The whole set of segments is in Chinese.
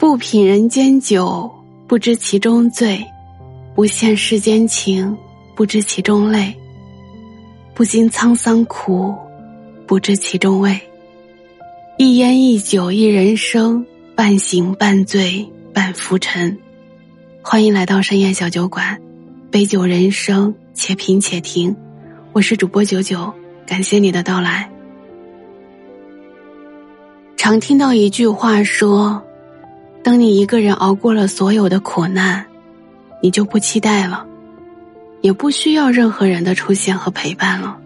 不品人间酒，不知其中醉；不羡世间情，不知其中泪。不经沧桑苦，不知其中味。一烟一酒一人生，半醒半醉半浮沉。欢迎来到深夜小酒馆，杯酒人生，且品且听。我是主播九九，感谢你的到来。常听到一句话说：“当你一个人熬过了所有的苦难，你就不期待了。”也不需要任何人的出现和陪伴了。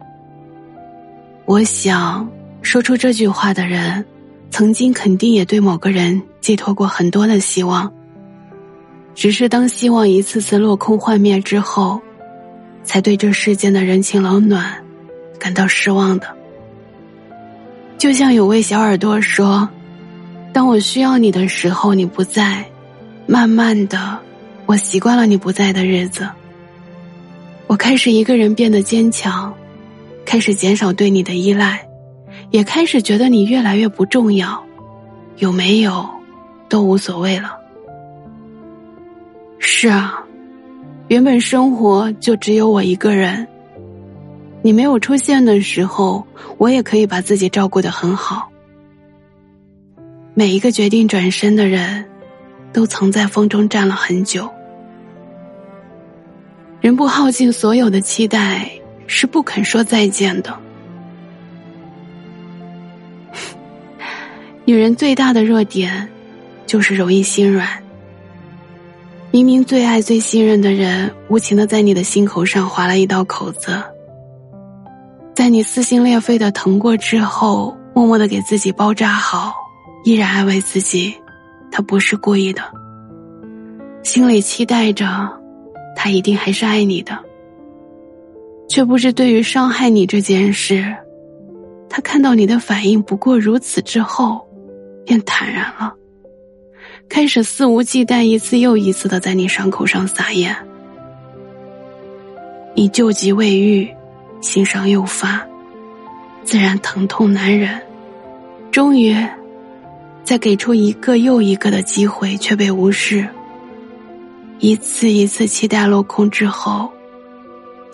我想，说出这句话的人，曾经肯定也对某个人寄托过很多的希望。只是当希望一次次落空幻灭之后，才对这世间的人情冷暖感到失望的。就像有位小耳朵说：“当我需要你的时候，你不在，慢慢的，我习惯了你不在的日子。”我开始一个人变得坚强，开始减少对你的依赖，也开始觉得你越来越不重要，有没有都无所谓了。是啊，原本生活就只有我一个人。你没有出现的时候，我也可以把自己照顾的很好。每一个决定转身的人，都曾在风中站了很久。人不耗尽所有的期待，是不肯说再见的。女人最大的弱点，就是容易心软。明明最爱、最信任的人，无情的在你的心口上划了一道口子，在你撕心裂肺的疼过之后，默默的给自己包扎好，依然安慰自己，他不是故意的，心里期待着。他一定还是爱你的，却不知对于伤害你这件事，他看到你的反应不过如此之后，便坦然了，开始肆无忌惮一次又一次的在你伤口上撒盐。你旧疾未愈，心伤又发，自然疼痛难忍，终于，在给出一个又一个的机会，却被无视。一次一次期待落空之后，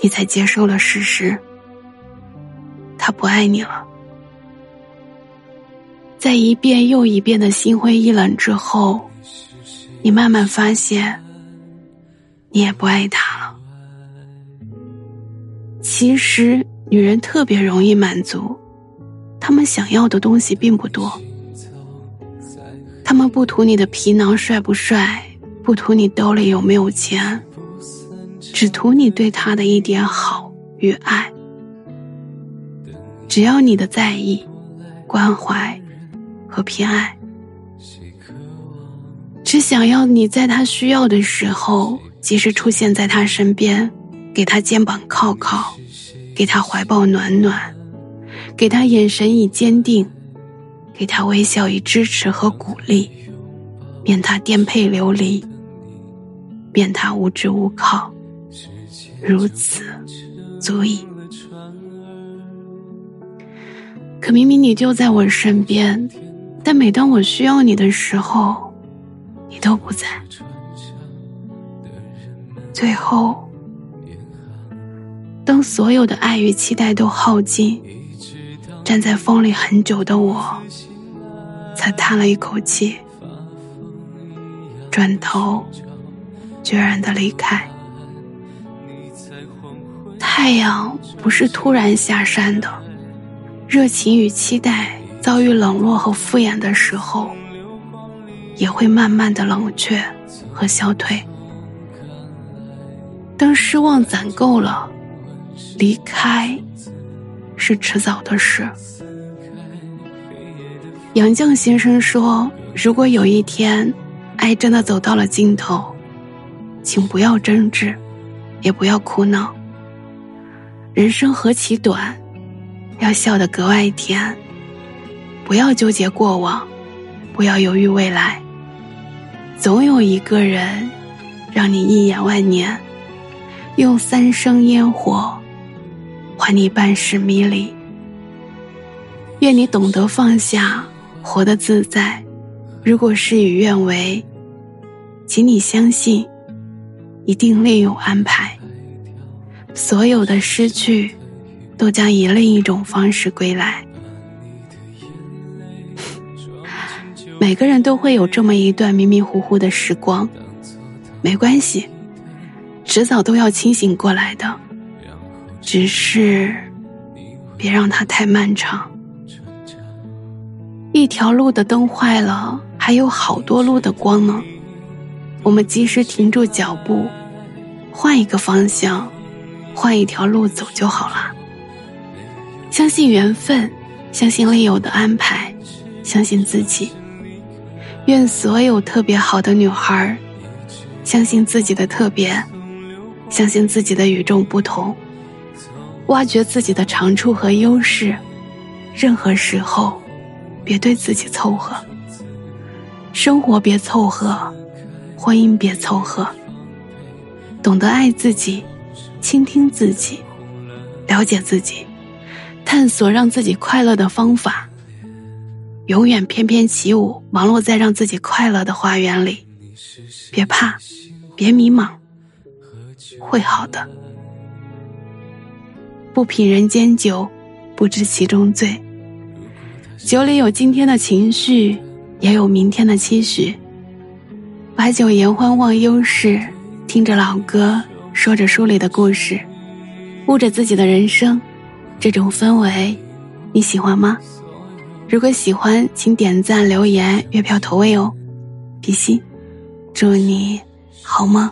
你才接受了事实。他不爱你了。在一遍又一遍的心灰意冷之后，你慢慢发现，你也不爱他了。其实，女人特别容易满足，她们想要的东西并不多，他们不图你的皮囊帅不帅。不图你兜里有没有钱，只图你对他的一点好与爱。只要你的在意、关怀和偏爱，只想要你在他需要的时候及时出现在他身边，给他肩膀靠靠，给他怀抱暖暖，给他眼神以坚定，给他微笑以支持和鼓励，免他颠沛流离。便他无依无靠，如此足矣。可明明你就在我身边，但每当我需要你的时候，你都不在。最后，当所有的爱与期待都耗尽，站在风里很久的我，才叹了一口气，转头。决然的离开。太阳不是突然下山的，热情与期待遭遇冷落和敷衍的时候，也会慢慢的冷却和消退。当失望攒够了，离开是迟早的事。杨绛先生说：“如果有一天，爱真的走到了尽头。”请不要争执，也不要哭闹。人生何其短，要笑得格外甜。不要纠结过往，不要犹豫未来。总有一个人，让你一眼万年，用三生烟火，还你半世迷离。愿你懂得放下，活得自在，如果事与愿违，请你相信，一定另有安排。所有的失去，都将以另一种方式归来。每个人都会有这么一段迷迷糊糊的时光，没关系，迟早都要清醒过来的。只是，别让它太漫长。一条路的灯坏了，还有好多路的光呢。我们及时停住脚步，换一个方向，换一条路走就好了。相信缘分，相信另有的安排，相信自己。愿所有特别好的女孩相信自己的特别，相信自己的与众不同，挖掘自己的长处和优势。任何时候，别对自己凑合，生活别凑合，婚姻别凑合。懂得爱自己，倾听自己，了解自己，探索让自己快乐的方法。永远翩翩起舞，忙碌在让自己快乐的花园里。别怕，别迷茫，会好的。不品人间酒，不知其中醉。酒里有今天的情绪，也有明天的期许。把酒言欢，忘忧事。听着老歌，说着书里的故事，悟着自己的人生。这种氛围，你喜欢吗？如果喜欢，请点赞、留言、月票投喂哦，比心，祝你好梦。